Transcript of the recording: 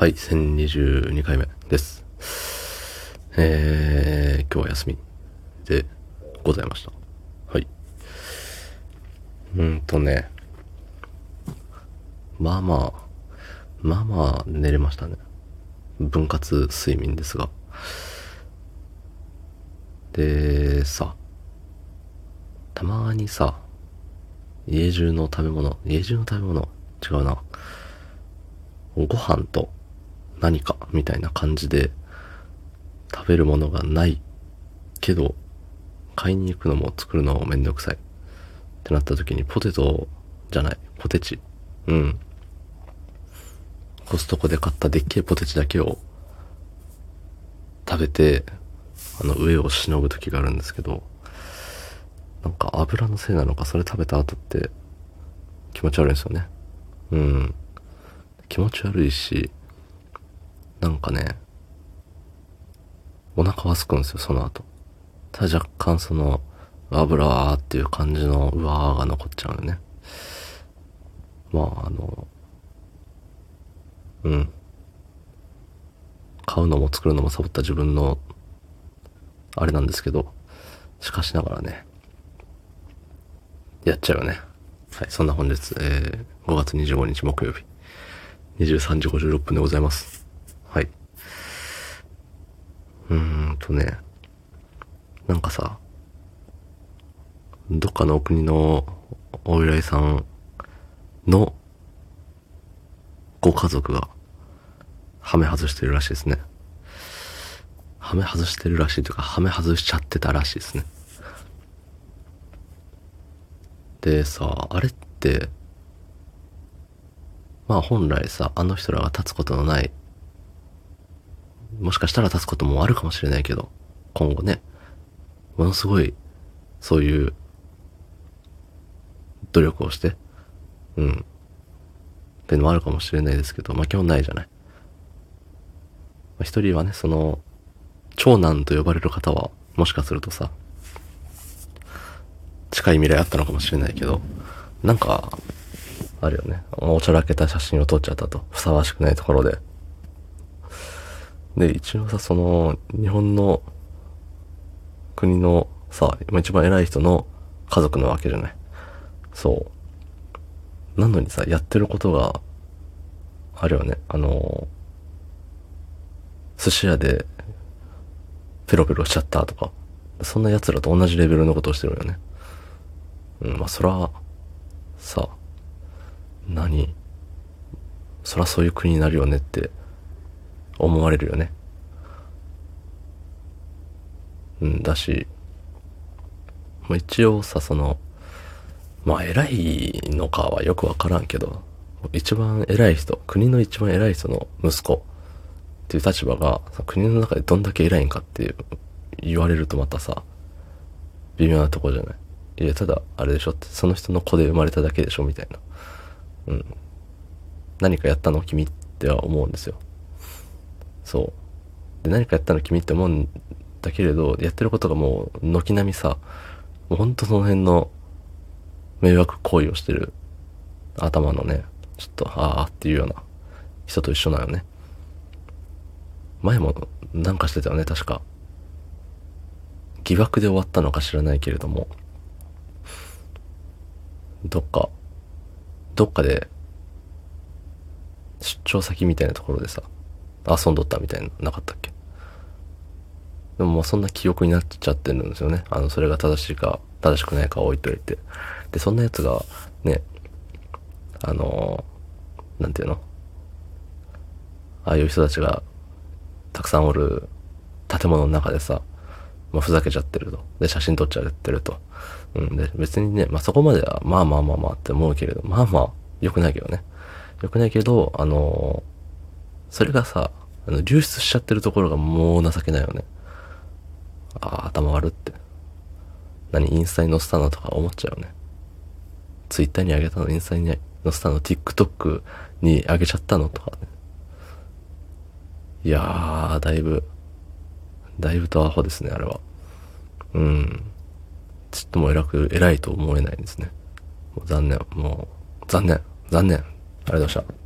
はい、1022回目です。えー、今日は休みでございました。はい。うんとね、まあまあ、まあまあ寝れましたね。分割睡眠ですが。で、さ、たまにさ、家中の食べ物、家中の食べ物、違うな。ご飯と何かみたいな感じで食べるものがないけど買いに行くのも作るのもめんどくさい。ってなった時にポテトじゃない。ポテチ。うん。コストコで買ったでっけえポテチだけを食べてあの上をしのぐ時があるんですけどなんか油のせいなのかそれ食べた後って気持ち悪いんですよね。うん。気持ち悪いし、なんかね、お腹はすくんですよ、その後。ただ若干その、油ーっていう感じのうわーが残っちゃうよね。まあ、あの、うん。買うのも作るのもサボった自分の、あれなんですけど、しかしながらね、やっちゃうよね。はい、そんな本日、えー、5月25日木曜日。23時56分でございます。はい。うーんとね、なんかさ、どっかのお国のお依頼さんのご家族が、ハメ外してるらしいですね。ハメ外してるらしいというか、ハメ外しちゃってたらしいですね。でさ、あれって、まあ本来さ、あの人らが立つことのない、もしかしたら立つこともあるかもしれないけど、今後ね、ものすごい、そういう、努力をして、うん、っていうのもあるかもしれないですけど、まあ基本ないじゃない。まあ一人はね、その、長男と呼ばれる方は、もしかするとさ、近い未来あったのかもしれないけど、なんか、あるよね。おちゃらけた写真を撮っちゃったと。ふさわしくないところで。で、一応さ、その、日本の国のさ、一番偉い人の家族なわけじゃない。そう。なのにさ、やってることが、あるよね。あの、寿司屋で、ペロペロしちゃったとか。そんな奴らと同じレベルのことをしてるよね。うん、まあ、そら、さ、何そらそういう国になるよねって思われるよね。うん、だし、まあ、一応さ、その、まあ偉いのかはよくわからんけど、一番偉い人、国の一番偉い人の息子っていう立場が、国の中でどんだけ偉いんかって言われるとまたさ、微妙なとこじゃない。いや、ただ、あれでしょって、その人の子で生まれただけでしょみたいな。うん。何かやったの君っては思うんですよ。そう。で、何かやったの君って思うんだけれど、やってることがもう、軒並みさ、もうほんとその辺の迷惑行為をしてる頭のね、ちょっと、ああっていうような人と一緒なのね。前もなんかしてたよね、確か。疑惑で終わったのか知らないけれども、どっか、どっかで、出張先みたいなところでさ、遊んどったみたいな、なかったっけ？でももうそんな記憶になっちゃってるんですよね。あの、それが正しいか、正しくないか置いといて。で、そんな奴が、ね、あのー、なんていうの？ああいう人たちが、たくさんおる建物の中でさ、まあ、ふざけちゃってると。で、写真撮っちゃってると。うん。で、別にね、まあ、そこまでは、まあまあまあまあって思うけれど、まあまあ、良くないけどね。良くないけど、あのーそれがさ、あの、流出しちゃってるところがもう情けないよね。ああ、頭悪って。何、インスタに載せたのとか思っちゃうよね。ツイッターに上げたの、インスタに載せたの、TikTok に上げちゃったのとかね。いやー、だいぶ、だいぶとアホですね、あれは。うん。ちっとも偉く、偉いと思えないですね。もう残念、もう、残念、残念。ありがとうございました。